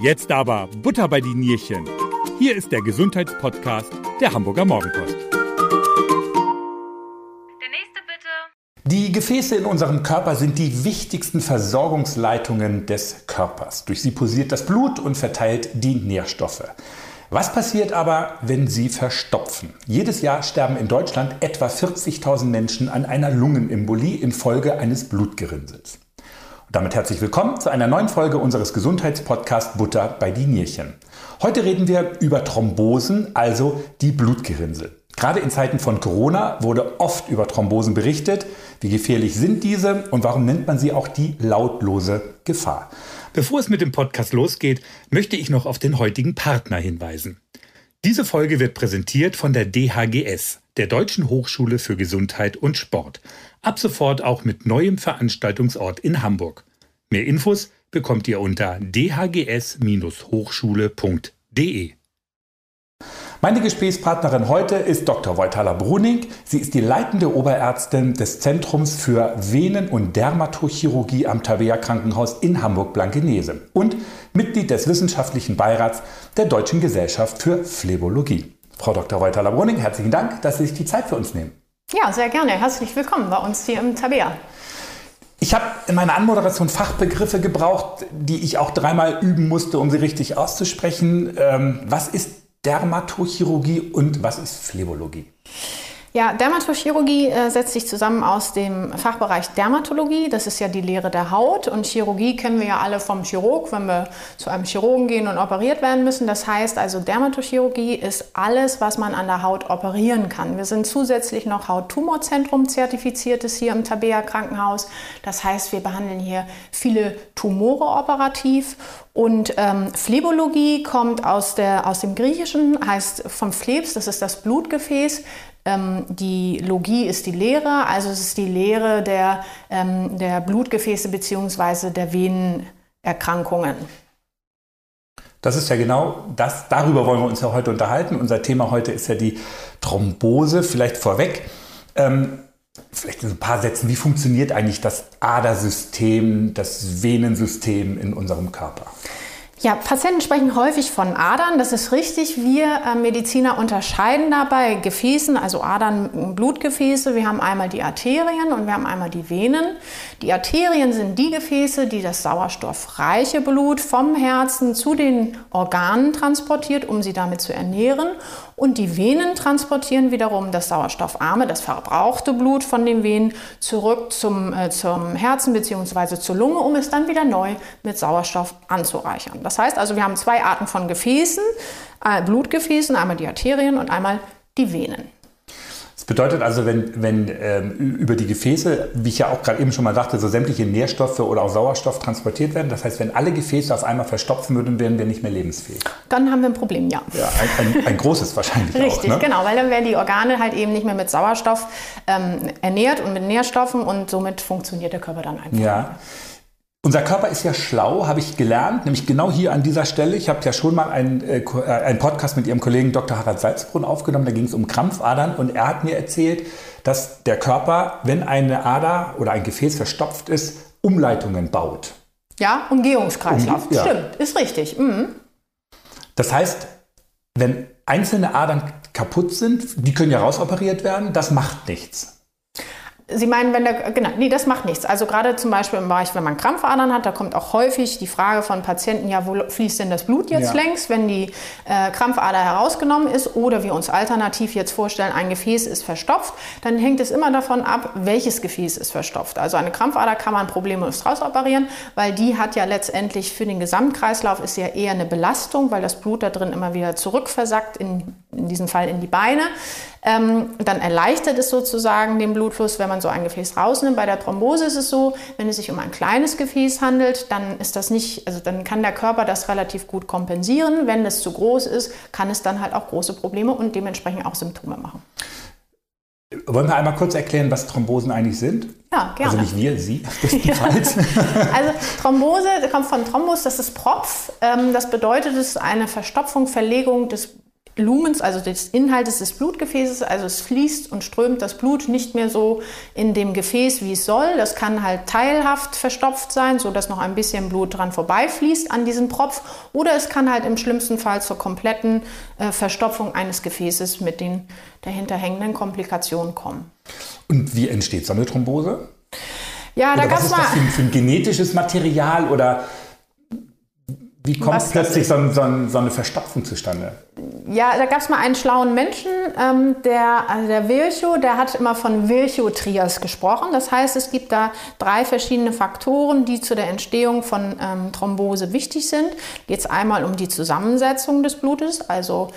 Jetzt aber Butter bei die Nierchen. Hier ist der Gesundheitspodcast der Hamburger Morgenpost. Der nächste bitte. Die Gefäße in unserem Körper sind die wichtigsten Versorgungsleitungen des Körpers. Durch sie pulsiert das Blut und verteilt die Nährstoffe. Was passiert aber, wenn sie verstopfen? Jedes Jahr sterben in Deutschland etwa 40.000 Menschen an einer Lungenembolie infolge eines Blutgerinnsels. Damit herzlich willkommen zu einer neuen Folge unseres Gesundheitspodcasts Butter bei die Nierchen. Heute reden wir über Thrombosen, also die Blutgerinnsel. Gerade in Zeiten von Corona wurde oft über Thrombosen berichtet. Wie gefährlich sind diese und warum nennt man sie auch die lautlose Gefahr? Bevor es mit dem Podcast losgeht, möchte ich noch auf den heutigen Partner hinweisen. Diese Folge wird präsentiert von der DHGS, der Deutschen Hochschule für Gesundheit und Sport. Ab sofort auch mit neuem Veranstaltungsort in Hamburg. Mehr Infos bekommt ihr unter dhgs-hochschule.de. Meine Gesprächspartnerin heute ist Dr. Wojtala Bruning. Sie ist die leitende Oberärztin des Zentrums für Venen- und Dermatochirurgie am Tabea Krankenhaus in Hamburg-Blankenese und Mitglied des wissenschaftlichen Beirats der Deutschen Gesellschaft für Phlebologie. Frau Dr. Wojtala Bruning, herzlichen Dank, dass Sie sich die Zeit für uns nehmen. Ja, sehr gerne. Herzlich willkommen bei uns hier im Tabea. Ich habe in meiner Anmoderation Fachbegriffe gebraucht, die ich auch dreimal üben musste, um sie richtig auszusprechen. Ähm, was ist Dermatochirurgie und was ist Phlebologie? Ja, Dermatochirurgie äh, setzt sich zusammen aus dem Fachbereich Dermatologie, das ist ja die Lehre der Haut und Chirurgie kennen wir ja alle vom Chirurg, wenn wir zu einem Chirurgen gehen und operiert werden müssen. Das heißt also, Dermatochirurgie ist alles, was man an der Haut operieren kann. Wir sind zusätzlich noch Hauttumorzentrum zertifiziertes hier im Tabea Krankenhaus. Das heißt, wir behandeln hier viele Tumore operativ und ähm, Phlebologie kommt aus, der, aus dem Griechischen, heißt vom Phlebs, das ist das Blutgefäß. Ähm, die Logie ist die Lehre, also es ist die Lehre der, ähm, der Blutgefäße bzw. der Venenerkrankungen. Das ist ja genau das, darüber wollen wir uns ja heute unterhalten. Unser Thema heute ist ja die Thrombose. Vielleicht vorweg, ähm, vielleicht in ein paar Sätzen, wie funktioniert eigentlich das Adersystem, das Venensystem in unserem Körper? Ja, Patienten sprechen häufig von Adern. Das ist richtig. Wir äh, Mediziner unterscheiden dabei Gefäßen, also Adern, Blutgefäße. Wir haben einmal die Arterien und wir haben einmal die Venen. Die Arterien sind die Gefäße, die das sauerstoffreiche Blut vom Herzen zu den Organen transportiert, um sie damit zu ernähren. Und die Venen transportieren wiederum das sauerstoffarme, das verbrauchte Blut von den Venen zurück zum, äh, zum Herzen bzw. zur Lunge, um es dann wieder neu mit Sauerstoff anzureichern. Das heißt also, wir haben zwei Arten von Gefäßen, äh, Blutgefäßen, einmal die Arterien und einmal die Venen. Bedeutet also, wenn, wenn ähm, über die Gefäße, wie ich ja auch gerade eben schon mal sagte, so sämtliche Nährstoffe oder auch Sauerstoff transportiert werden, das heißt, wenn alle Gefäße auf einmal verstopfen würden, wären wir nicht mehr lebensfähig. Dann haben wir ein Problem, ja. Ja, ein, ein, ein großes wahrscheinlich Richtig, auch. Ne? genau, weil dann werden die Organe halt eben nicht mehr mit Sauerstoff ähm, ernährt und mit Nährstoffen und somit funktioniert der Körper dann einfach. Ja. Unser Körper ist ja schlau, habe ich gelernt, nämlich genau hier an dieser Stelle. Ich habe ja schon mal einen, äh, einen Podcast mit Ihrem Kollegen Dr. Harald Salzbrunn aufgenommen, da ging es um Krampfadern und er hat mir erzählt, dass der Körper, wenn eine Ader oder ein Gefäß verstopft ist, Umleitungen baut. Ja, Umgehungskreislauf. Um, ja. Stimmt, ist richtig. Mhm. Das heißt, wenn einzelne Adern kaputt sind, die können ja rausoperiert werden, das macht nichts. Sie meinen, wenn der, genau, nee, das macht nichts. Also gerade zum Beispiel im Bereich, wenn man Krampfadern hat, da kommt auch häufig die Frage von Patienten, ja, wo fließt denn das Blut jetzt Ja. längs, wenn die äh, Krampfader herausgenommen ist oder wir uns alternativ jetzt vorstellen, ein Gefäß ist verstopft, dann hängt es immer davon ab, welches Gefäß ist verstopft. Also eine Krampfader kann man problemlos rausoperieren, weil die hat ja letztendlich für den Gesamtkreislauf ist ja eher eine Belastung, weil das Blut da drin immer wieder zurückversackt, in, in diesem Fall in die Beine. Ähm, dann erleichtert es sozusagen den Blutfluss, wenn man so ein Gefäß rausnimmt. Bei der Thrombose ist es so, wenn es sich um ein kleines Gefäß handelt, dann ist das nicht, also dann kann der Körper das relativ gut kompensieren. Wenn es zu groß ist, kann es dann halt auch große Probleme und dementsprechend auch Symptome machen. Wollen wir einmal kurz erklären, was Thrombosen eigentlich sind? Ja, gerne. Also nicht wir, Sie bestenfalls. Also Thrombose kommt von Thrombus, das ist Propf. Ähm, Das bedeutet, es ist eine Verstopfung, Verlegung des Lumens, also des Inhaltes des Blutgefäßes. Also es fließt und strömt das Blut nicht mehr so in dem Gefäß, wie es soll. Das kann halt teilhaft verstopft sein, so dass noch ein bisschen Blut dran vorbeifließt an diesen Propf. Oder es kann halt im schlimmsten Fall zur kompletten äh, Verstopfung eines Gefäßes mit den dahinter hängenden Komplikationen kommen. Und wie entsteht so eine Thrombose? Ja, oder da gab was es ist mal. das für ein, für ein genetisches Material oder wie kommt Was plötzlich ist? so, ein- so, so eine Verstopfung zustande? Ja, da gab es mal einen schlauen Menschen, ähm, der, also der Virchow, der hat immer von Virchow-Trias gesprochen. Das heißt, es gibt da drei verschiedene Faktoren, die zu der Entstehung von ähm, Thrombose wichtig sind. Geht es einmal um die Zusammensetzung des Blutes, also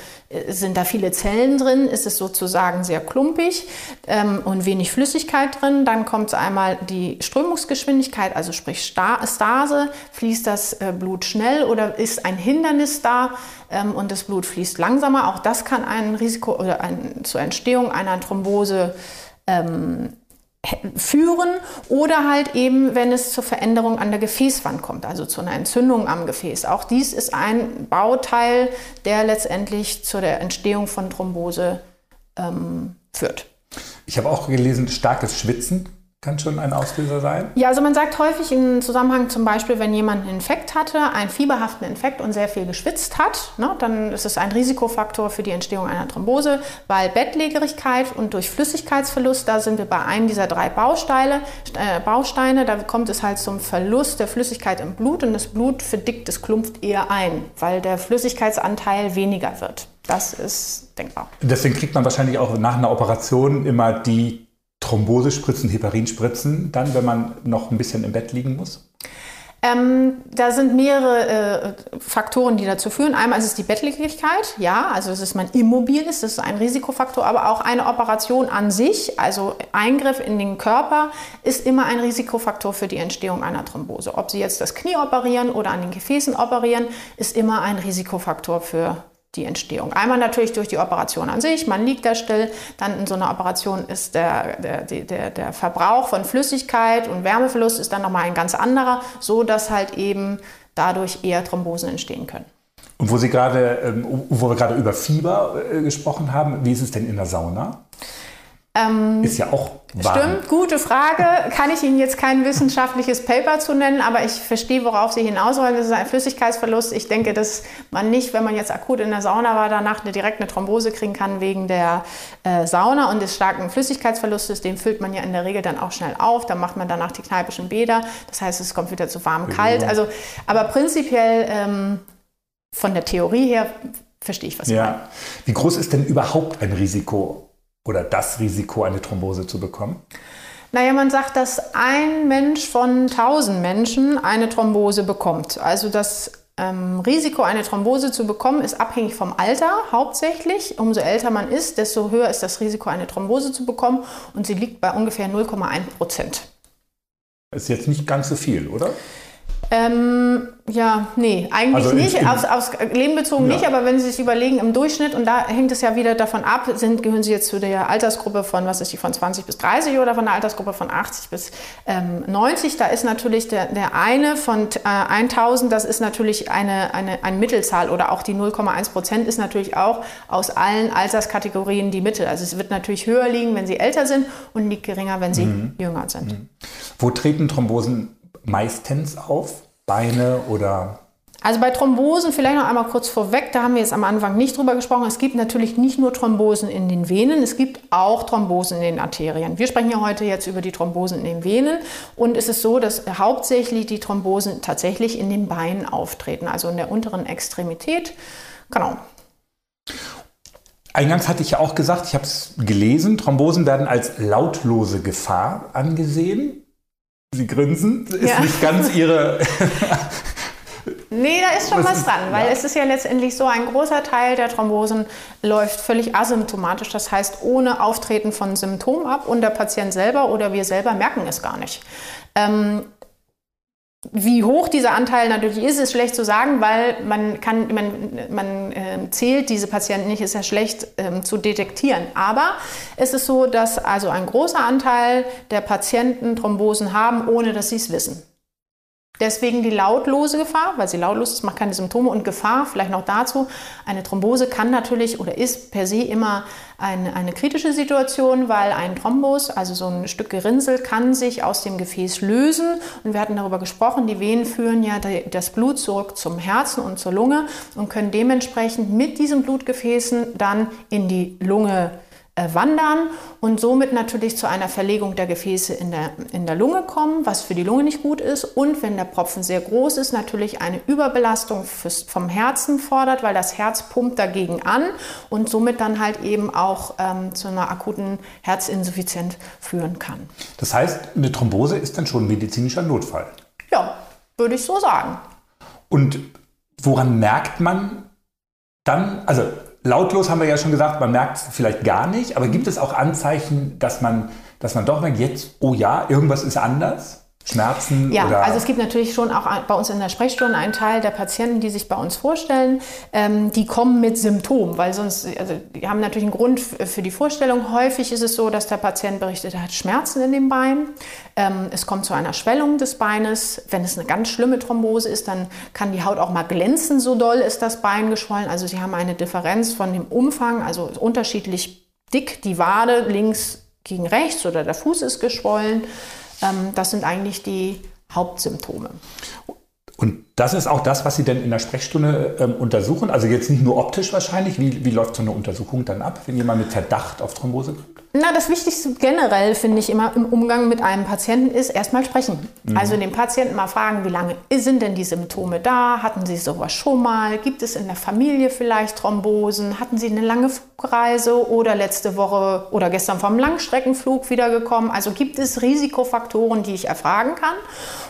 sind da viele Zellen drin, ist es sozusagen sehr klumpig ähm, und wenig Flüssigkeit drin. Dann kommt einmal die Strömungsgeschwindigkeit, also sprich Sta- Stase, fließt das äh, Blut schnell oder ist ein Hindernis da ähm, und das Blut fließt langsamer. Auch das kann ein Risiko oder ein, zur Entstehung einer Thrombose ähm, führen oder halt eben, wenn es zur Veränderung an der Gefäßwand kommt, also zu einer Entzündung am Gefäß. Auch dies ist ein Bauteil, der letztendlich zu der Entstehung von Thrombose ähm, führt. Ich habe auch gelesen, starkes Schwitzen kann schon ein Auslöser sein. Ja, also man sagt häufig im Zusammenhang zum Beispiel, wenn jemand einen Infekt hatte, einen fieberhaften Infekt und sehr viel geschwitzt hat, ne, dann ist es ein Risikofaktor für die Entstehung einer Thrombose, weil Bettlägerigkeit und durch Flüssigkeitsverlust, da sind wir bei einem dieser drei Bausteine, äh, Bausteine, da kommt es halt zum Verlust der Flüssigkeit im Blut und das Blut verdickt, es klumpft eher ein, weil der Flüssigkeitsanteil weniger wird. Das ist denkbar. Deswegen kriegt man wahrscheinlich auch nach einer Operation immer die Thrombosespritzen, Heparinspritzen, dann, wenn man noch ein bisschen im Bett liegen muss. Ähm, da sind mehrere äh, Faktoren, die dazu führen. Einmal ist es die Bettlägerigkeit, ja, also dass man immobil ist, das ist ein Risikofaktor, aber auch eine Operation an sich, also Eingriff in den Körper, ist immer ein Risikofaktor für die Entstehung einer Thrombose. Ob Sie jetzt das Knie operieren oder an den Gefäßen operieren, ist immer ein Risikofaktor für die Entstehung. Einmal natürlich durch die Operation an sich, man liegt da still, dann in so einer Operation ist der, der, der, der Verbrauch von Flüssigkeit und Wärmeverlust ist dann nochmal ein ganz anderer, so dass halt eben dadurch eher Thrombosen entstehen können. Und wo Sie gerade, ähm, wo wir gerade über Fieber äh, gesprochen haben, wie ist es denn in der Sauna? Ähm, Ist ja auch warm. Stimmt, gute Frage. Kann ich Ihnen jetzt kein wissenschaftliches Paper zu nennen, aber ich verstehe, worauf Sie hinaus wollen. Das ist ein Flüssigkeitsverlust. Ich denke, dass man nicht, wenn man jetzt akut in der Sauna war, danach eine, direkt eine Thrombose kriegen kann wegen der äh, Sauna und des starken Flüssigkeitsverlustes. Den füllt man ja in der Regel dann auch schnell auf. Dann macht man danach die kneipischen Bäder. Das heißt, es kommt wieder zu warm, kalt. Also, aber prinzipiell ähm, von der Theorie her verstehe ich, was Sie meinen. Ja. Wie groß ist denn überhaupt ein Risiko oder das Risiko, eine Thrombose zu bekommen? Naja, man sagt, dass ein Mensch von 1000 Menschen eine Thrombose bekommt. Also das ähm, Risiko, eine Thrombose zu bekommen, ist abhängig vom Alter hauptsächlich. Umso älter man ist, desto höher ist das Risiko, eine Thrombose zu bekommen. Und sie liegt bei ungefähr 0,1 Prozent. Ist jetzt nicht ganz so viel, oder? Ähm, ja, nee, eigentlich Also nicht. aufs, aufs Leben bezogen Ja. nicht, aber wenn Sie sich überlegen, im Durchschnitt, und da hängt es ja wieder davon ab, sind, gehören Sie jetzt zu der Altersgruppe von, was ist die, von 20 bis 30 oder von der Altersgruppe von 80 bis ähm, 90, da ist natürlich der, der eine von äh, 1000, das ist natürlich eine, eine, eine Mittelzahl oder auch die 0,1 Prozent ist natürlich auch aus allen Alterskategorien die Mittel. Also es wird natürlich höher liegen, wenn Sie älter sind und liegt geringer, wenn Sie Mhm. jünger sind. Wo treten Thrombosen meistens auf? Beine oder Also bei Thrombosen, vielleicht noch einmal kurz vorweg, da haben wir jetzt am Anfang nicht drüber gesprochen. Es gibt natürlich nicht nur Thrombosen in den Venen, es gibt auch Thrombosen in den Arterien. Wir sprechen ja heute jetzt über die Thrombosen in den Venen und es ist so, dass hauptsächlich die Thrombosen tatsächlich in den Beinen auftreten, also in der unteren Extremität. Genau. Eingangs hatte ich ja auch gesagt, ich habe es gelesen, Thrombosen werden als lautlose Gefahr angesehen. Sie grinsen, ist Ja. nicht ganz Ihre. Nee, da ist schon Was dran, weil ja. es ist ja letztendlich so, ein großer Teil der Thrombosen läuft völlig asymptomatisch, das heißt ohne Auftreten von Symptomen ab und der Patient selber oder wir selber merken es gar nicht. Ähm, wie hoch dieser Anteil natürlich ist, ist schlecht zu sagen, weil man kann, man, man ähm, zählt diese Patienten nicht, ist ja schlecht ähm, zu detektieren. Aber es ist so, dass also ein großer Anteil der Patienten Thrombosen haben, ohne dass sie es wissen. Deswegen die lautlose Gefahr, weil sie lautlos ist, macht keine Symptome und Gefahr, vielleicht noch dazu, eine Thrombose kann natürlich oder ist per se immer eine, eine kritische Situation, weil ein Thrombus, also so ein Stück Gerinnsel, kann sich aus dem Gefäß lösen. Und wir hatten darüber gesprochen, die Venen führen ja das Blut zurück zum Herzen und zur Lunge und können dementsprechend mit diesen Blutgefäßen dann in die Lunge wandern und somit natürlich zu einer Verlegung der Gefäße in der, in der Lunge kommen, was für die Lunge nicht gut ist. Und wenn der Propfen sehr groß ist, natürlich eine Überbelastung fürs, vom Herzen fordert, weil das Herz pumpt dagegen an und somit dann halt eben auch ähm, zu einer akuten Herzinsuffizienz führen kann. Das heißt, eine Thrombose ist dann schon ein medizinischer Notfall. Ja, würde ich so sagen. Und woran merkt man dann, also lautlos haben wir ja schon gesagt, man merkt es vielleicht gar nicht, aber gibt es auch Anzeichen, dass man, dass man doch merkt, jetzt, oh ja, irgendwas ist anders? Schmerzen? Ja, oder? also es gibt natürlich schon auch bei uns in der Sprechstunde einen Teil der Patienten, die sich bei uns vorstellen, ähm, die kommen mit Symptomen, weil sonst, also die haben natürlich einen Grund für die Vorstellung. Häufig ist es so, dass der Patient berichtet, er hat Schmerzen in dem Bein. Ähm, es kommt zu einer Schwellung des Beines. Wenn es eine ganz schlimme Thrombose ist, dann kann die Haut auch mal glänzen, so doll ist das Bein geschwollen. Also sie haben eine Differenz von dem Umfang, also unterschiedlich dick die Wade links gegen rechts oder der Fuß ist geschwollen. Ähm, das sind eigentlich die Hauptsymptome. Und das ist auch das, was Sie denn in der Sprechstunde ähm, untersuchen? Also jetzt nicht nur optisch wahrscheinlich. Wie, wie läuft so eine Untersuchung dann ab, wenn jemand mit Verdacht auf Thrombose kommt? Na, das Wichtigste generell finde ich immer im Umgang mit einem Patienten ist erstmal sprechen. Mhm. Also den Patienten mal fragen, wie lange sind denn die Symptome da? Hatten Sie sowas schon mal? Gibt es in der Familie vielleicht Thrombosen? Hatten Sie eine lange Flugreise oder letzte Woche oder gestern vom Langstreckenflug wiedergekommen? Also gibt es Risikofaktoren, die ich erfragen kann?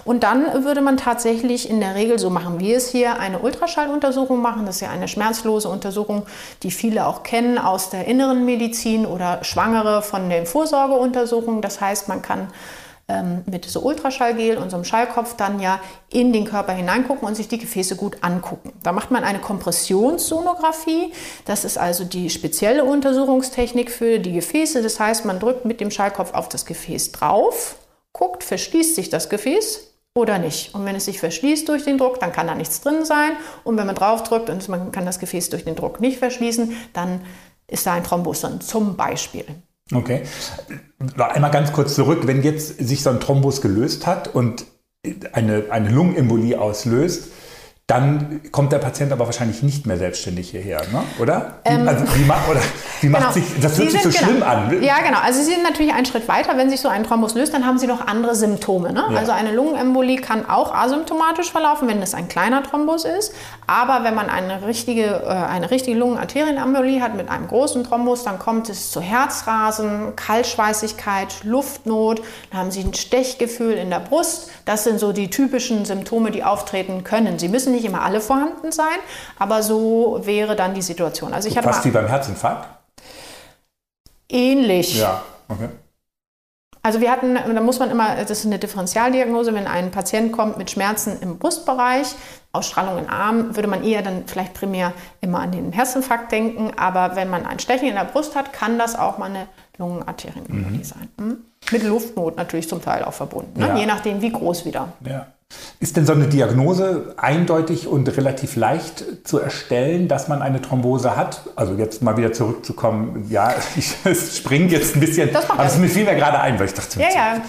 Und dann würde man tatsächlich in der Regel, so machen wir es hier, eine Ultraschalluntersuchung machen. Das ist ja eine schmerzlose Untersuchung, die viele auch kennen aus der inneren Medizin oder Schwangere von den Vorsorgeuntersuchungen. Das heißt, man kann ähm, mit so Ultraschallgel und so einem Schallkopf dann ja in den Körper hineingucken und sich die Gefäße gut angucken. Da macht man eine Kompressionssonographie. Das ist also die spezielle Untersuchungstechnik für die Gefäße. Das heißt, man drückt mit dem Schallkopf auf das Gefäß drauf, guckt, verschließt sich das Gefäß oder nicht. Und wenn es sich verschließt durch den Druck, dann kann da nichts drin sein. Und wenn man drauf drückt und man kann das Gefäß durch den Druck nicht verschließen, dann ist da ein Thrombus zum Beispiel. Okay. Einmal ganz kurz zurück, wenn jetzt sich so ein Thrombus gelöst hat und eine, eine Lungenembolie auslöst, dann kommt der Patient aber wahrscheinlich nicht mehr selbstständig hierher, ne? oder? Ähm, also wie macht, oder wie macht genau. sich, das hört Sie sich so genau, schlimm an. Ja, genau. Also Sie sind natürlich einen Schritt weiter. Wenn sich so ein Thrombus löst, dann haben Sie noch andere Symptome. Ne? Ja. Also eine Lungenembolie kann auch asymptomatisch verlaufen, wenn es ein kleiner Thrombus ist. Aber wenn man eine richtige, äh, eine richtige Lungenarterienembolie hat mit einem großen Thrombus, dann kommt es zu Herzrasen, Kaltschweißigkeit, Luftnot. Dann haben Sie ein Stechgefühl in der Brust. Das sind so die typischen Symptome, die auftreten können. Sie müssen nicht nicht immer alle vorhanden sein, aber so wäre dann die Situation. Also ich hatte Fast wie beim Herzinfarkt? Ähnlich. Ja, okay. Also wir hatten, da muss man immer, das ist eine Differentialdiagnose, wenn ein Patient kommt mit Schmerzen im Brustbereich, Ausstrahlung im Arm, würde man eher dann vielleicht primär immer an den Herzinfarkt denken. Aber wenn man ein Stechen in der Brust hat, kann das auch mal eine Lungenarterienembolie mhm. sein. Mhm. Mit Luftnot natürlich zum Teil auch verbunden, ne? ja. je nachdem wie groß wieder. Ja. Ist denn so eine Diagnose eindeutig und relativ leicht zu erstellen, dass man eine Thrombose hat? Also jetzt mal wieder zurückzukommen, ja, ich springe jetzt ein bisschen, aber es mir fiel mir gerade ein, weil ich dachte, ja, ja.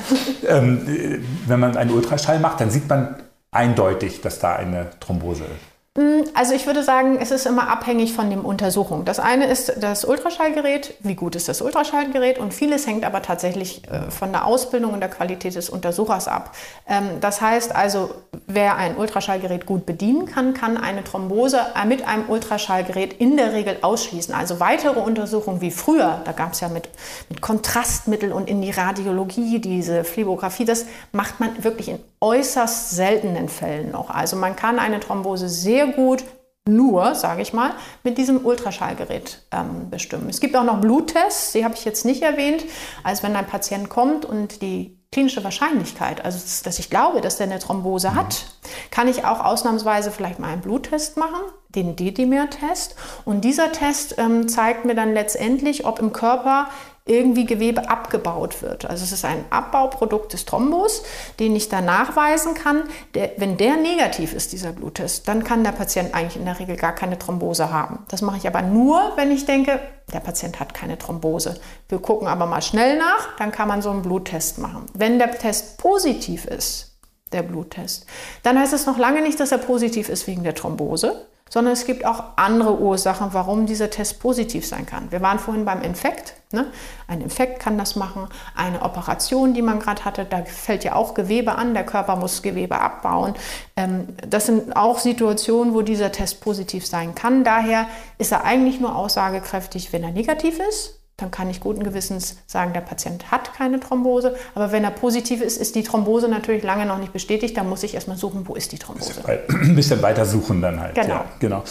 Ähm, wenn man einen Ultraschall macht, dann sieht man eindeutig, dass da eine Thrombose ist. Mm, also ich würde sagen, es ist immer abhängig von dem Untersuchung. Das eine ist das Ultraschallgerät, wie gut ist das Ultraschallgerät und vieles hängt aber tatsächlich äh, von der Ausbildung und der Qualität des Untersuchers ab. Ähm, das heißt also, wer ein Ultraschallgerät gut bedienen kann, kann eine Thrombose äh, mit einem Ultraschallgerät in der Regel ausschließen. Also weitere Untersuchungen wie früher, da gab es ja mit, mit Kontrastmittel und in die Radiologie diese Phlebographie, das macht man wirklich in äußerst seltenen Fällen noch. Also man kann eine Thrombose sehr sehr gut nur, sage ich mal, mit diesem Ultraschallgerät ähm, bestimmen. Es gibt auch noch Bluttests, die habe ich jetzt nicht erwähnt, als wenn ein Patient kommt und die klinische Wahrscheinlichkeit, also dass ich glaube, dass der eine Thrombose hat, kann ich auch ausnahmsweise vielleicht mal einen Bluttest machen, den Dedimer-Test. Und dieser Test ähm, zeigt mir dann letztendlich, ob im Körper irgendwie Gewebe abgebaut wird. Also es ist ein Abbauprodukt des Thrombus, den ich da nachweisen kann. Der, wenn der negativ ist, dieser Bluttest, dann kann der Patient eigentlich in der Regel gar keine Thrombose haben. Das mache ich aber nur, wenn ich denke, der Patient hat keine Thrombose. Wir gucken aber mal schnell nach, dann kann man so einen Bluttest machen. Wenn der Test positiv ist, der Bluttest. Dann heißt es noch lange nicht, dass er positiv ist wegen der Thrombose, sondern es gibt auch andere Ursachen, warum dieser Test positiv sein kann. Wir waren vorhin beim Infekt. Ne? Ein Infekt kann das machen, eine Operation, die man gerade hatte, da fällt ja auch Gewebe an, der Körper muss Gewebe abbauen. Ähm, das sind auch Situationen, wo dieser Test positiv sein kann. Daher ist er eigentlich nur aussagekräftig, wenn er negativ ist dann kann ich guten Gewissens sagen, der Patient hat keine Thrombose. Aber wenn er positiv ist, ist die Thrombose natürlich lange noch nicht bestätigt. Da muss ich erstmal suchen, wo ist die Thrombose. Ein bisschen weiter suchen dann halt. Genau. Ja, genau.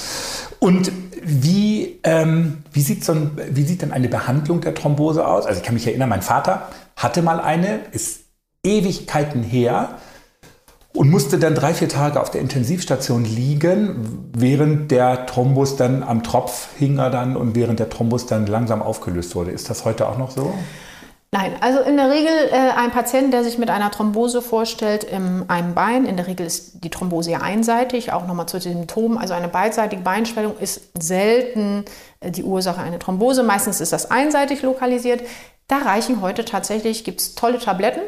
Und wie, ähm, wie, sieht so ein, wie sieht denn eine Behandlung der Thrombose aus? Also ich kann mich erinnern, mein Vater hatte mal eine, ist Ewigkeiten her und musste dann drei, vier Tage auf der Intensivstation liegen, während der Thrombus dann am Tropf hing er dann und während der Thrombus dann langsam aufgelöst wurde. Ist das heute auch noch so? Nein, also in der Regel äh, ein Patient, der sich mit einer Thrombose vorstellt in einem Bein, in der Regel ist die Thrombose ja einseitig, auch nochmal zu den Symptomen, also eine beidseitige Beinschwellung ist selten äh, die Ursache einer Thrombose, meistens ist das einseitig lokalisiert. Da reichen heute tatsächlich, gibt es tolle Tabletten,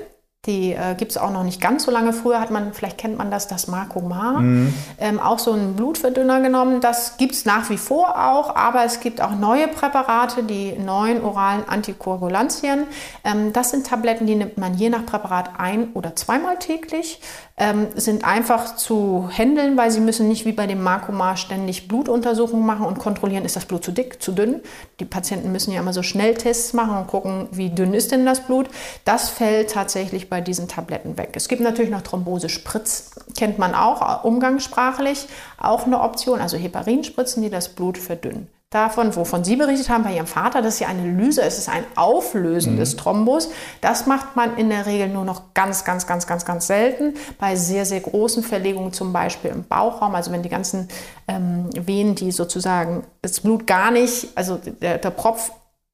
die äh, gibt es auch noch nicht ganz so lange. Früher hat man, vielleicht kennt man das, das Marcomar, mhm. ähm, auch so einen Blutverdünner genommen. Das gibt es nach wie vor auch, aber es gibt auch neue Präparate, die neuen oralen Antikoagulantien. Ähm, das sind Tabletten, die nimmt man je nach Präparat ein- oder zweimal täglich ähm, sind einfach zu handeln, weil sie müssen nicht wie bei dem Markomar ständig Blutuntersuchungen machen und kontrollieren, ist das Blut zu dick, zu dünn. Die Patienten müssen ja immer so Schnelltests machen und gucken, wie dünn ist denn das Blut. Das fällt tatsächlich bei diesen Tabletten weg. Es gibt natürlich noch Thrombose-Spritz, kennt man auch umgangssprachlich, auch eine Option, also Heparinspritzen, die das Blut verdünnen davon, wovon Sie berichtet haben bei Ihrem Vater, das ist ja eine Lyse, es ist ein Auflösen mhm. des Thrombus. Das macht man in der Regel nur noch ganz, ganz, ganz, ganz, ganz selten. Bei sehr, sehr großen Verlegungen, zum Beispiel im Bauchraum, also wenn die ganzen ähm, Venen, die sozusagen das Blut gar nicht, also der, der Propf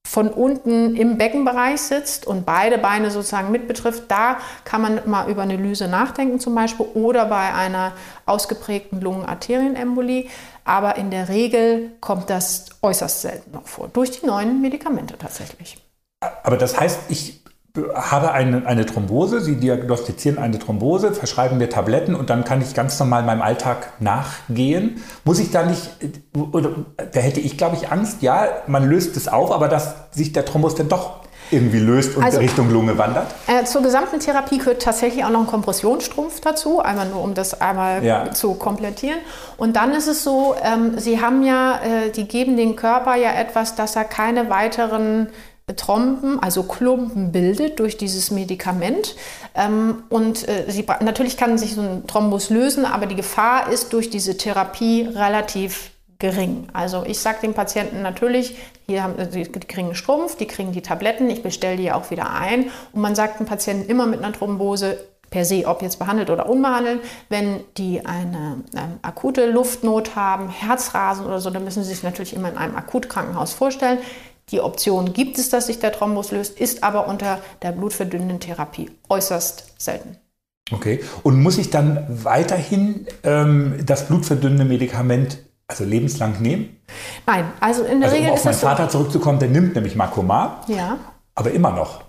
von unten im Beckenbereich sitzt und beide Beine sozusagen mit betrifft, da kann man mal über eine Lyse nachdenken zum Beispiel oder bei einer ausgeprägten Lungenarterienembolie. Aber in der Regel kommt das äußerst selten noch vor, durch die neuen Medikamente tatsächlich. Aber das heißt, ich habe eine, eine Thrombose, Sie diagnostizieren eine Thrombose, verschreiben mir Tabletten und dann kann ich ganz normal meinem Alltag nachgehen. Muss ich da nicht, oder, da hätte ich glaube ich Angst, ja, man löst es auf, aber dass sich der Thrombus dann doch irgendwie löst und also, Richtung Lunge wandert? Äh, zur gesamten Therapie gehört tatsächlich auch noch ein Kompressionsstrumpf dazu, einmal nur um das einmal ja. zu komplettieren. Und dann ist es so, ähm, Sie haben ja, äh, die geben den Körper ja etwas, dass er keine weiteren Trompen, also Klumpen bildet durch dieses Medikament. Ähm, und äh, sie, natürlich kann sich so ein Thrombus lösen, aber die Gefahr ist durch diese Therapie relativ gering. Also ich sage den Patienten natürlich, hier haben sie die kriegen einen Strumpf, die kriegen die Tabletten, ich bestelle die auch wieder ein. Und man sagt den Patienten immer mit einer Thrombose, per se, ob jetzt behandelt oder unbehandelt, wenn die eine ähm, akute Luftnot haben, Herzrasen oder so, dann müssen sie sich natürlich immer in einem Akutkrankenhaus vorstellen. Die Option gibt es, dass sich der Thrombus löst, ist aber unter der blutverdünnenden Therapie äußerst selten. Okay. Und muss ich dann weiterhin ähm, das blutverdünnende Medikament also lebenslang nehmen? Nein, also in der also, Regel um auf meinen Vater so zurückzukommen, der nimmt nämlich Makoma. Ja. Aber immer noch.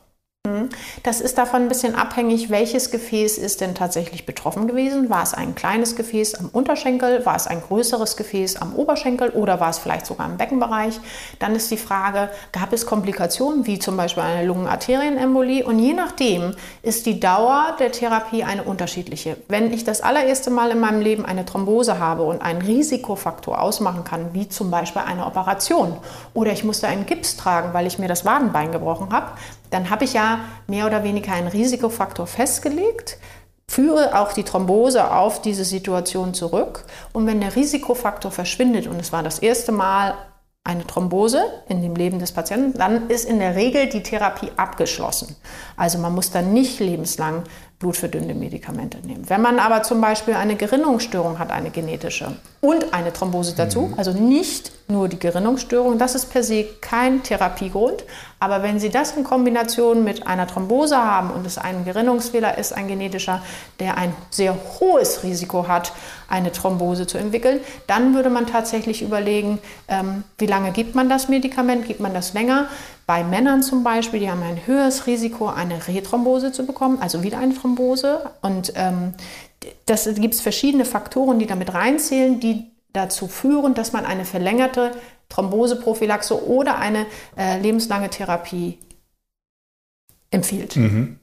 Das ist davon ein bisschen abhängig, welches Gefäß ist denn tatsächlich betroffen gewesen. War es ein kleines Gefäß am Unterschenkel, war es ein größeres Gefäß am Oberschenkel oder war es vielleicht sogar im Beckenbereich? Dann ist die Frage, gab es Komplikationen wie zum Beispiel eine Lungenarterienembolie? Und je nachdem ist die Dauer der Therapie eine unterschiedliche. Wenn ich das allererste Mal in meinem Leben eine Thrombose habe und einen Risikofaktor ausmachen kann, wie zum Beispiel eine Operation oder ich musste einen Gips tragen, weil ich mir das Wadenbein gebrochen habe, dann habe ich ja mehr oder weniger einen Risikofaktor festgelegt, führe auch die Thrombose auf diese Situation zurück. Und wenn der Risikofaktor verschwindet, und es war das erste Mal eine Thrombose in dem Leben des Patienten, dann ist in der Regel die Therapie abgeschlossen. Also man muss dann nicht lebenslang blutverdünnende Medikamente nehmen. Wenn man aber zum Beispiel eine Gerinnungsstörung hat, eine genetische, und eine Thrombose dazu, mhm. also nicht nur die Gerinnungsstörung, das ist per se kein Therapiegrund, aber wenn Sie das in Kombination mit einer Thrombose haben und es ein Gerinnungsfehler ist, ein genetischer, der ein sehr hohes Risiko hat, eine Thrombose zu entwickeln, dann würde man tatsächlich überlegen, ähm, wie lange gibt man das Medikament, gibt man das länger. Bei Männern zum Beispiel, die haben ein höheres Risiko, eine Rethrombose zu bekommen, also wieder eine Thrombose. Und ähm, das gibt es verschiedene Faktoren, die damit reinzählen, die dazu führen, dass man eine verlängerte Thromboseprophylaxe oder eine äh, lebenslange Therapie empfiehlt. Mhm.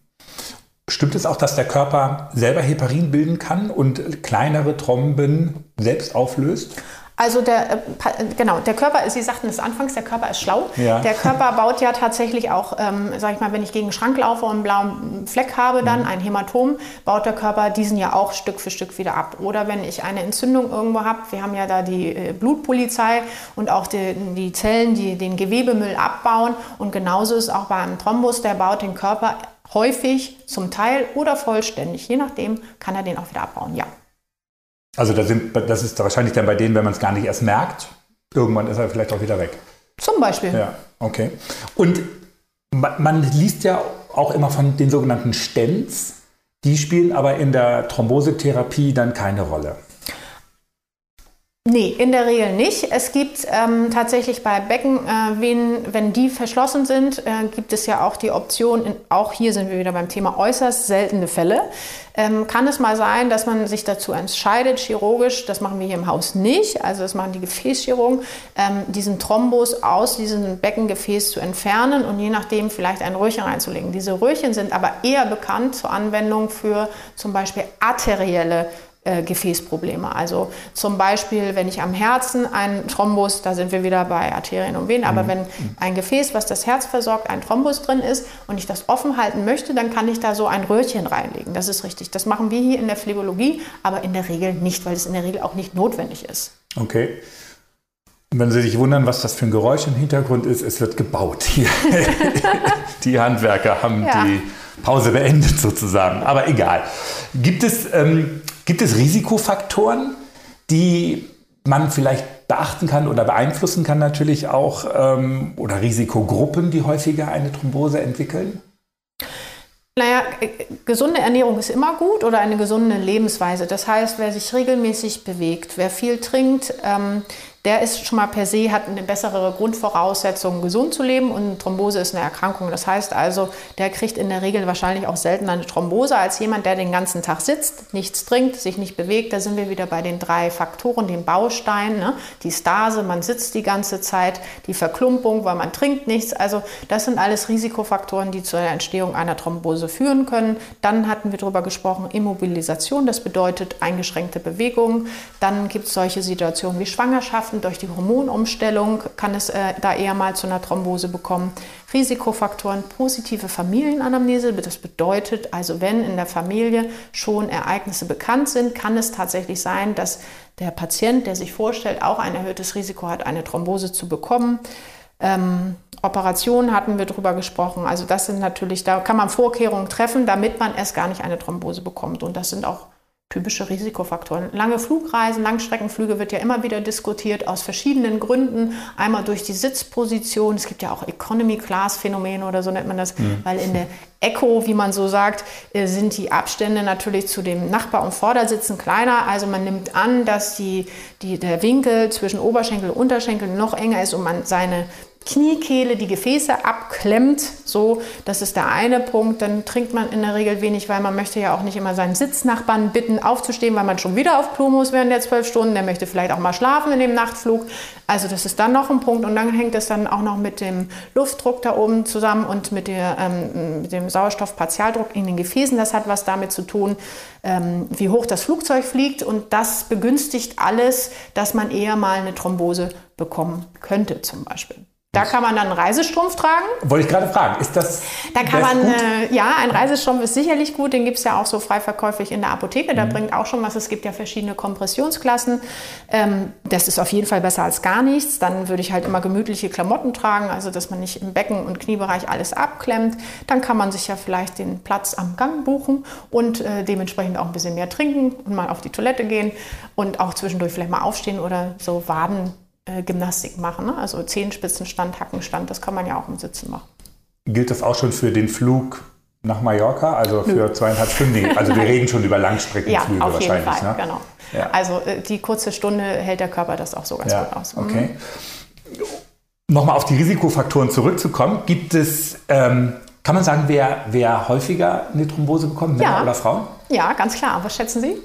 Stimmt es auch, dass der Körper selber Heparin bilden kann und kleinere Thromben selbst auflöst? Also der, äh, genau, der Körper, Sie sagten es anfangs, der Körper ist schlau. Ja. Der Körper baut ja tatsächlich auch, ähm, sag ich mal, wenn ich gegen den Schrank laufe und einen blauen Fleck habe, dann mhm. ein Hämatom, baut der Körper diesen ja auch Stück für Stück wieder ab. Oder wenn ich eine Entzündung irgendwo habe, wir haben ja da die äh, Blutpolizei und auch die, die Zellen, die den Gewebemüll abbauen. Und genauso ist auch bei einem Thrombus, der baut den Körper häufig zum Teil oder vollständig, je nachdem, kann er den auch wieder abbauen, ja. Also das, sind, das ist wahrscheinlich dann bei denen, wenn man es gar nicht erst merkt, irgendwann ist er vielleicht auch wieder weg. Zum Beispiel. Ja, okay. Und man liest ja auch immer von den sogenannten Stents. Die spielen aber in der Thrombosetherapie dann keine Rolle. Nee, in der Regel nicht. Es gibt ähm, tatsächlich bei Beckenvenen, äh, wenn die verschlossen sind, äh, gibt es ja auch die Option, in, auch hier sind wir wieder beim Thema äußerst seltene Fälle, ähm, kann es mal sein, dass man sich dazu entscheidet, chirurgisch, das machen wir hier im Haus nicht, also das machen die Gefäßchirurgen, ähm, diesen Thrombus aus diesem Beckengefäß zu entfernen und je nachdem vielleicht ein Röhrchen reinzulegen. Diese Röhrchen sind aber eher bekannt zur Anwendung für zum Beispiel arterielle äh, Gefäßprobleme. Also zum Beispiel, wenn ich am Herzen einen Thrombus, da sind wir wieder bei Arterien und Venen, aber mhm. wenn ein Gefäß, was das Herz versorgt, ein Thrombus drin ist und ich das offen halten möchte, dann kann ich da so ein Röhrchen reinlegen. Das ist richtig. Das machen wir hier in der Phlebologie, aber in der Regel nicht, weil es in der Regel auch nicht notwendig ist. Okay. Und wenn Sie sich wundern, was das für ein Geräusch im Hintergrund ist, es wird gebaut hier. die Handwerker haben ja. die Pause beendet sozusagen. Aber egal. Gibt es ähm, Gibt es Risikofaktoren, die man vielleicht beachten kann oder beeinflussen kann natürlich auch ähm, oder Risikogruppen, die häufiger eine Thrombose entwickeln? Naja, äh, gesunde Ernährung ist immer gut oder eine gesunde Lebensweise. Das heißt, wer sich regelmäßig bewegt, wer viel trinkt, ähm, der ist schon mal per se, hat eine bessere Grundvoraussetzung, gesund zu leben und Thrombose ist eine Erkrankung. Das heißt also, der kriegt in der Regel wahrscheinlich auch seltener eine Thrombose als jemand, der den ganzen Tag sitzt, nichts trinkt, sich nicht bewegt. Da sind wir wieder bei den drei Faktoren, den Bausteinen, ne? die Stase, man sitzt die ganze Zeit, die Verklumpung, weil man trinkt nichts. Also das sind alles Risikofaktoren, die zur Entstehung einer Thrombose führen können. Dann hatten wir darüber gesprochen, Immobilisation, das bedeutet eingeschränkte Bewegung. Dann gibt es solche Situationen wie Schwangerschaften Durch die Hormonumstellung kann es äh, da eher mal zu einer Thrombose bekommen. Risikofaktoren, positive Familienanamnese. Das bedeutet also, wenn in der Familie schon Ereignisse bekannt sind, kann es tatsächlich sein, dass der Patient, der sich vorstellt, auch ein erhöhtes Risiko hat, eine Thrombose zu bekommen. Ähm, Operationen hatten wir darüber gesprochen. Also das sind natürlich, da kann man Vorkehrungen treffen, damit man erst gar nicht eine Thrombose bekommt. Und das sind auch typische Risikofaktoren. Lange Flugreisen, Langstreckenflüge wird ja immer wieder diskutiert aus verschiedenen Gründen. Einmal durch die Sitzposition. Es gibt ja auch Economy-Class-Phänomene oder so nennt man das, mhm. weil in der Echo, wie man so sagt, äh, sind die Abstände natürlich zu dem Nachbar- und Vordersitzen kleiner. Also man nimmt an, dass die, die, der Winkel zwischen Oberschenkel und Unterschenkel noch enger ist und man seine Kniekehle die Gefäße abklemmt. So, das ist der eine Punkt. Dann trinkt man in der Regel wenig, weil man möchte ja auch nicht immer seinen Sitznachbarn bitten, aufzustehen, weil man schon wieder auf Klo muss während der zwölf Stunden. Der möchte vielleicht auch mal schlafen in dem Nachtflug. Also das ist dann noch ein Punkt. Und dann hängt es dann auch noch mit dem Luftdruck da oben zusammen und mit, der, ähm, mit dem Sauerstoffpartialdruck in den Gefäßen. Das hat was damit zu tun, ähm, wie hoch das Flugzeug fliegt. Und das begünstigt alles, dass man eher mal eine Thrombose bekommen könnte zum Beispiel. Da kann man dann einen Reisestrumpf tragen. Wollte ich gerade fragen, ist das. Da kann man, äh, ja, ein Reisestrumpf ist sicherlich gut. Den gibt es ja auch so frei verkäuflich in der Apotheke. Der mhm. bringt auch schon was. Es gibt ja verschiedene Kompressionsklassen. Ähm, das ist auf jeden Fall besser als gar nichts. Dann würde ich halt immer gemütliche Klamotten tragen, also dass man nicht im Becken- und Kniebereich alles abklemmt. Dann kann man sich ja vielleicht den Platz am Gang buchen und äh, dementsprechend auch ein bisschen mehr trinken und mal auf die Toilette gehen und auch zwischendurch vielleicht mal aufstehen oder so Waden äh, Gymnastik machen. Ne? Also Zehenspitzenstand, Hackenstand, das kann man ja auch im Sitzen machen. Gilt das auch schon für den Flug nach Mallorca, also für Nö. zweieinhalb Stunden? Also wir reden schon über Langstreckenflüge ja, auf wahrscheinlich. Jeden Fall, ne? genau. Ja. Also äh, die kurze Stunde hält der Körper das auch so ganz ja, gut aus. Mhm. Okay. Nochmal auf die Risikofaktoren zurückzukommen, gibt es, ähm, kann man sagen, wer, wer häufiger eine Thrombose bekommt, Männer oder Frauen? Ja, ganz klar. Was schätzen Sie?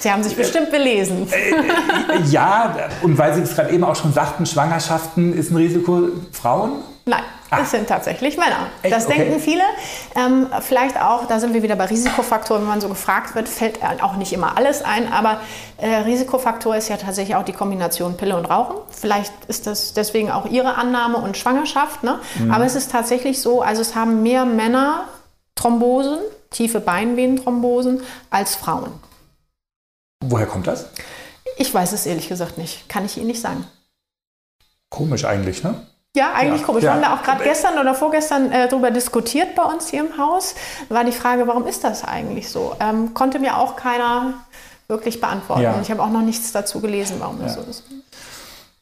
Sie haben sich bestimmt belesen. Äh, äh, ja, und weil Sie es gerade eben auch schon sagten, Schwangerschaften ist ein Risiko. Frauen? Nein, ah. es sind tatsächlich Männer. Echt? Das okay. denken viele. Ähm, vielleicht auch, da sind wir wieder bei Risikofaktoren, wenn man so gefragt wird, fällt auch nicht immer alles ein. Aber äh, Risikofaktor ist ja tatsächlich auch die Kombination Pille und Rauchen. Vielleicht ist das deswegen auch Ihre Annahme und Schwangerschaft. Ne? Mhm. Aber es ist tatsächlich so, also es haben mehr Männer Thrombosen, tiefe Beinvenenthrombosen, als Frauen. Woher kommt das? Ich weiß es ehrlich gesagt nicht. Kann ich Ihnen nicht sagen. Komisch eigentlich, ne? Ja, eigentlich ja. komisch. Wir haben da auch gerade gestern oder vorgestern äh, darüber diskutiert bei uns hier im Haus. War die Frage, warum ist das eigentlich so? Ähm, konnte mir auch keiner wirklich beantworten. Ja. Ich habe auch noch nichts dazu gelesen, warum ja. das so ist.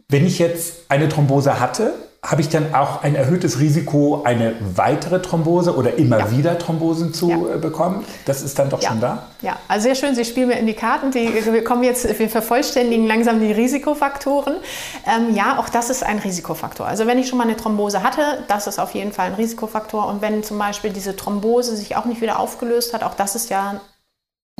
Wenn ich jetzt eine Thrombose hatte, habe ich dann auch ein erhöhtes Risiko, eine weitere Thrombose oder immer ja. wieder Thrombosen zu ja. Äh, bekommen? Das ist dann doch ja. schon da? Ja, also sehr schön. Sie spielen mir in die Karten. Die, wir kommen jetzt, wir vervollständigen langsam die Risikofaktoren. Ähm, ja, auch das ist ein Risikofaktor. Also wenn ich schon mal eine Thrombose hatte, das ist auf jeden Fall ein Risikofaktor. Und wenn zum Beispiel diese Thrombose sich auch nicht wieder aufgelöst hat, auch das ist ja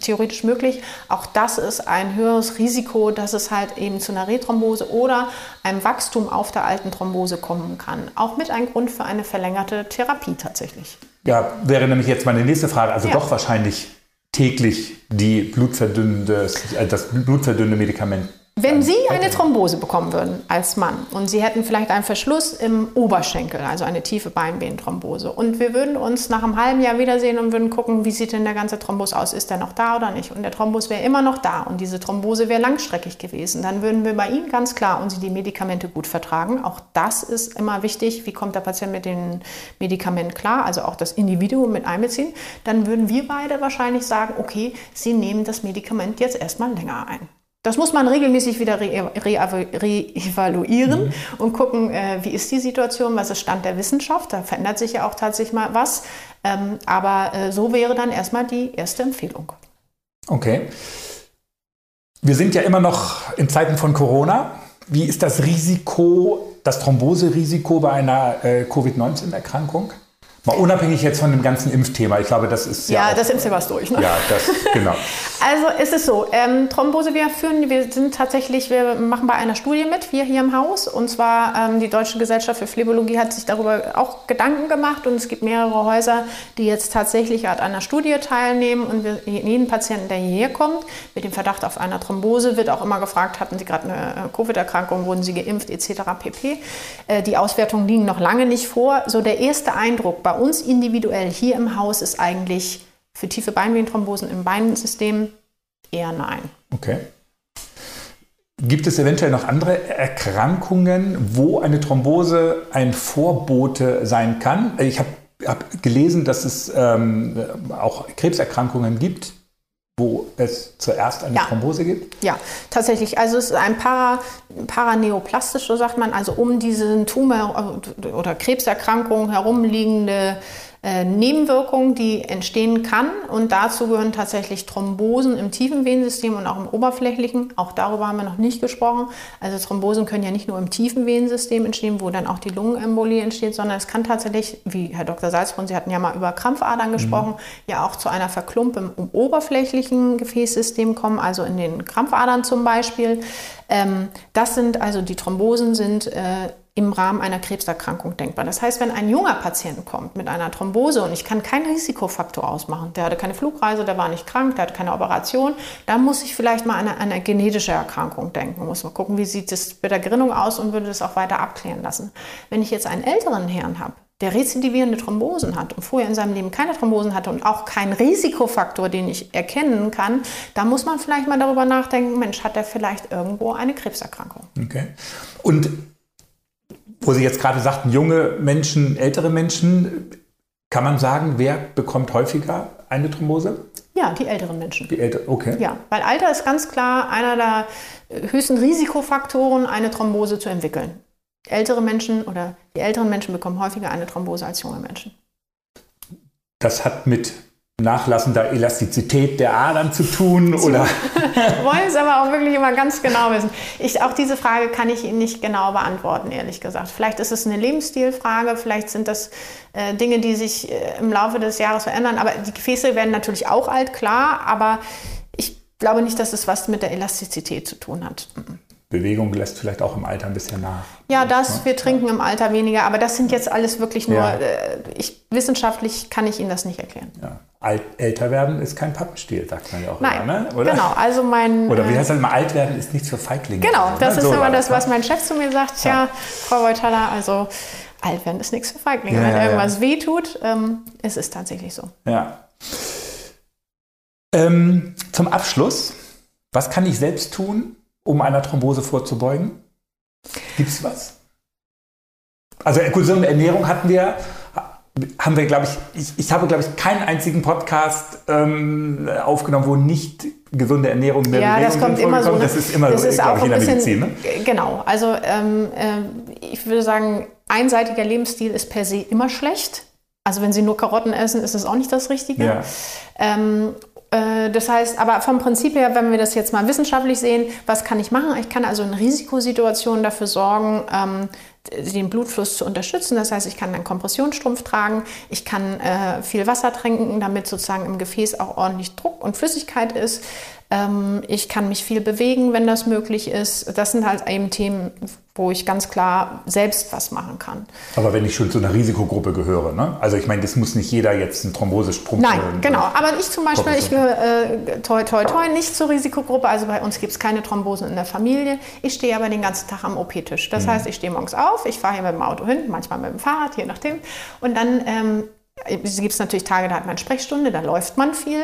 theoretisch möglich. Auch das ist ein höheres Risiko, dass es halt eben zu einer Rethrombose oder einem Wachstum auf der alten Thrombose kommen kann. Auch mit ein Grund für eine verlängerte Therapie tatsächlich. Ja, wäre nämlich jetzt meine nächste Frage. Also ja. doch wahrscheinlich täglich die blutverdünnende, äh, das blutverdünnende Medikament wenn Sie eine Thrombose bekommen würden als Mann und Sie hätten vielleicht einen Verschluss im Oberschenkel, also eine tiefe Beinvenenthrombose, und wir würden uns nach einem halben Jahr wiedersehen und würden gucken, wie sieht denn der ganze Thrombus aus, ist der noch da oder nicht? Und der Thrombus wäre immer noch da und diese Thrombose wäre langstreckig gewesen, dann würden wir bei Ihnen ganz klar und Sie die Medikamente gut vertragen. Auch das ist immer wichtig, wie kommt der Patient mit den Medikamenten klar, also auch das Individuum mit einbeziehen. Dann würden wir beide wahrscheinlich sagen, okay, Sie nehmen das Medikament jetzt erstmal länger ein. Das muss man regelmäßig wieder reevaluieren re mhm. und gucken, äh, wie ist die Situation, was ist Stand der Wissenschaft. Da verändert sich ja auch tatsächlich mal was. Ähm, aber äh, so wäre dann erstmal die erste Empfehlung. Okay. Wir sind ja immer noch in Zeiten von Corona. Wie ist das Risiko, das Thromboserisiko bei einer äh, Covid-19-Erkrankung? Mal unabhängig jetzt von dem ganzen Impfthema. Ich glaube, das ist ja. Ja, das Impfthema ist durch. Ne? Ja, das, genau. also ist es so, ähm, Thrombose, wir führen, wir sind tatsächlich, wir machen bei einer Studie mit, wir hier im Haus. Und zwar ähm, die Deutsche Gesellschaft für Phlebologie hat sich darüber auch Gedanken gemacht. Und es gibt mehrere Häuser, die jetzt tatsächlich an einer Studie teilnehmen. Und wir, jeden Patienten, der hierher kommt, mit dem Verdacht auf einer Thrombose, wird auch immer gefragt, hatten Sie gerade eine äh, Covid-Erkrankung, wurden Sie geimpft, etc. pp. Äh, die Auswertungen liegen noch lange nicht vor. So der erste Eindruck bei bei uns individuell hier im Haus ist eigentlich für tiefe Beinvenenthrombosen im Beinsystem eher nein. Okay. Gibt es eventuell noch andere Erkrankungen, wo eine Thrombose ein Vorbote sein kann? Ich habe hab gelesen, dass es ähm, auch Krebserkrankungen gibt, wo es zuerst eine ja. Thrombose gibt? Ja, tatsächlich. Also es ist ein Para, paraneoplastisch, so sagt man, also um diesen Tumor oder Krebserkrankung herumliegende äh, Nebenwirkung, die entstehen kann. Und dazu gehören tatsächlich Thrombosen im tiefen Venensystem und auch im oberflächlichen. Auch darüber haben wir noch nicht gesprochen. Also Thrombosen können ja nicht nur im tiefen Venensystem entstehen, wo dann auch die Lungenembolie entsteht, sondern es kann tatsächlich, wie Herr Dr. Salzbrunn, Sie hatten ja mal über Krampfadern gesprochen, mhm. ja auch zu einer Verklumpung im oberflächlichen Gefäßsystem kommen, also in den Krampfadern zum Beispiel. Ähm, das sind also die Thrombosen sind äh, im Rahmen einer Krebserkrankung denkbar. Das heißt, wenn ein junger Patient kommt mit einer Thrombose und ich kann keinen Risikofaktor ausmachen, der hatte keine Flugreise, der war nicht krank, der hatte keine Operation, dann muss ich vielleicht mal an eine, eine genetische Erkrankung denken. Muss mal gucken, wie sieht es mit der Gerinnung aus und würde das auch weiter abklären lassen. Wenn ich jetzt einen älteren Herrn habe, der rezidivierende Thrombosen hat und vorher in seinem Leben keine Thrombosen hatte und auch keinen Risikofaktor, den ich erkennen kann, da muss man vielleicht mal darüber nachdenken, Mensch, hat er vielleicht irgendwo eine Krebserkrankung? Okay. Und wo Sie jetzt gerade sagten, junge Menschen, ältere Menschen, kann man sagen, wer bekommt häufiger eine Thrombose? Ja, die älteren Menschen. Die älter, okay. Ja, weil Alter ist ganz klar einer der höchsten Risikofaktoren, eine Thrombose zu entwickeln. Ältere Menschen oder die älteren Menschen bekommen häufiger eine Thrombose als junge Menschen. Das hat mit nachlassender Elastizität der Adern zu tun oder wollen es aber auch wirklich immer ganz genau wissen. Ich, auch diese Frage kann ich Ihnen nicht genau beantworten, ehrlich gesagt. Vielleicht ist es eine Lebensstilfrage, vielleicht sind das äh, Dinge, die sich äh, im Laufe des Jahres verändern. Aber die Gefäße werden natürlich auch alt, klar, aber ich glaube nicht, dass es was mit der Elastizität zu tun hat. Bewegung lässt vielleicht auch im Alter ein bisschen nach. Ja, das, ne? wir trinken im Alter weniger, aber das sind jetzt alles wirklich nur, ja. äh, ich, wissenschaftlich kann ich Ihnen das nicht erklären. Ja. Alt, älter werden ist kein Pappenstiel, sagt man ja auch Nein, immer, ne? oder? Genau, also mein... Oder wie äh, heißt das immer, alt werden ist nichts für Feiglinge. Genau, das ne? ist so immer das, was mein Chef zu mir sagt, ja, Frau Beuthaler, also alt werden ist nichts für Feiglinge. Ja, Wenn irgendwas ja. wehtut, ähm, es ist tatsächlich so. Ja. Ähm, zum Abschluss, was kann ich selbst tun, um einer Thrombose vorzubeugen? Gibt es was? Also gesunde Ernährung hatten wir, haben wir, glaube ich, ich, ich habe, glaube ich, keinen einzigen Podcast ähm, aufgenommen, wo nicht gesunde Ernährung mehr Ja, das kommt immer so. Ne? Das ist immer das so, ist auch ich, in der bisschen, Medizin. Ne? Genau, also ähm, äh, ich würde sagen, einseitiger Lebensstil ist per se immer schlecht. Also wenn Sie nur Karotten essen, ist es auch nicht das Richtige. Ja. Ähm, äh, das heißt, aber vom Prinzip her, wenn wir das jetzt mal wissenschaftlich sehen, was kann ich machen? Ich kann also in Risikosituationen dafür sorgen, ähm, den Blutfluss zu unterstützen. Das heißt, ich kann einen Kompressionsstrumpf tragen, ich kann äh, viel Wasser trinken, damit sozusagen im Gefäß auch ordentlich Druck und Flüssigkeit ist. Ähm, ich kann mich viel bewegen, wenn das möglich ist. Das sind halt eben Themen, wo ich ganz klar selbst was machen kann. Aber wenn ich schon zu einer Risikogruppe gehöre, ne? Also ich meine, das muss nicht jeder jetzt einen Thrombosesprung Nein, genau. Aber ich zum Beispiel, ich gehöre äh, toi toi toi nicht zur Risikogruppe. Also bei uns gibt es keine Thrombosen in der Familie. Ich stehe aber den ganzen Tag am OP-Tisch. Das mhm. heißt, ich stehe morgens auf, ich fahre hier mit dem Auto hin, manchmal mit dem Fahrrad, je nachdem. Und dann ähm, es gibt natürlich Tage, da hat man Sprechstunde, da läuft man viel.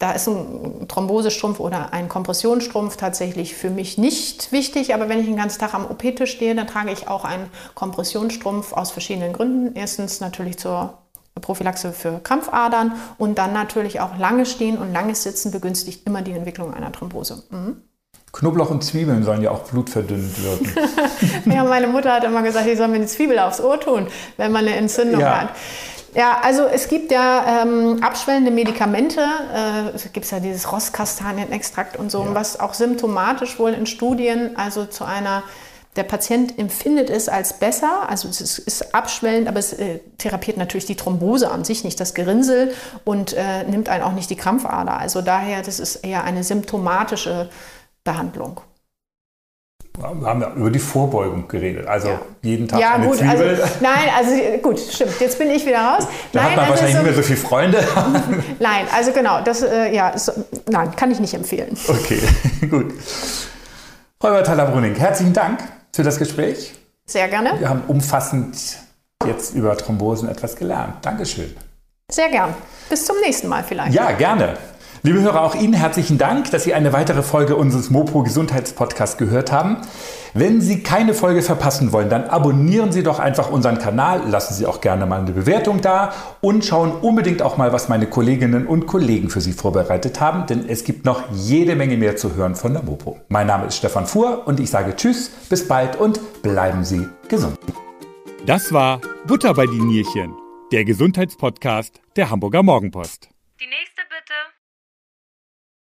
Da ist ein Thrombosestrumpf oder ein Kompressionsstrumpf tatsächlich für mich nicht wichtig. Aber wenn ich den ganzen Tag am OP-Tisch stehe, dann trage ich auch einen Kompressionsstrumpf aus verschiedenen Gründen. Erstens natürlich zur Prophylaxe für Krampfadern und dann natürlich auch lange Stehen und langes Sitzen begünstigt immer die Entwicklung einer Thrombose. Mhm. Knoblauch und Zwiebeln sollen ja auch blutverdünnend wirken. ja, meine Mutter hat immer gesagt, ich soll mir eine Zwiebel aufs Ohr tun, wenn man eine Entzündung ja. hat. Ja, also es gibt ja ähm, abschwellende Medikamente. Äh, es gibt ja dieses Rosskastanien-Extrakt und so, ja. was auch symptomatisch wohl in Studien, also zu einer der Patient empfindet es als besser, also es ist, abschwellend, aber es äh, therapiert natürlich die Thrombose an sich, nicht das Gerinnsel und äh, nimmt einen auch nicht die Krampfader. Also daher, das ist eher eine symptomatische Behandlung. Wir haben ja über die Vorbeugung geredet. Also ja. jeden Tag ja, eine gut, Zwiebel. Also, nein, also gut, stimmt. Jetzt bin ich wieder raus. Da nein, hat man also wahrscheinlich so, nicht mehr so viele Freunde. nein, also genau, das äh, ja, so, nein, kann ich nicht empfehlen. Okay, gut. Frau Thaler-Bruning, herzlichen Dank für das Gespräch. Sehr gerne. Wir haben umfassend jetzt über Thrombosen etwas gelernt. Dankeschön. Sehr gern. Bis zum nächsten Mal vielleicht. Ja, gerne. Liebe Hörer, auch Ihnen herzlichen Dank, dass Sie eine weitere Folge unseres Mopo Gesundheitspodcasts gehört haben. Wenn Sie keine Folge verpassen wollen, dann abonnieren Sie doch einfach unseren Kanal, lassen Sie auch gerne mal eine Bewertung da und schauen unbedingt auch mal, was meine Kolleginnen und Kollegen für Sie vorbereitet haben, denn es gibt noch jede Menge mehr zu hören von der Mopo. Mein Name ist Stefan Fuhr und ich sage Tschüss, bis bald und bleiben Sie gesund. Das war Butter bei die Nierchen, der Gesundheitspodcast der Hamburger Morgenpost.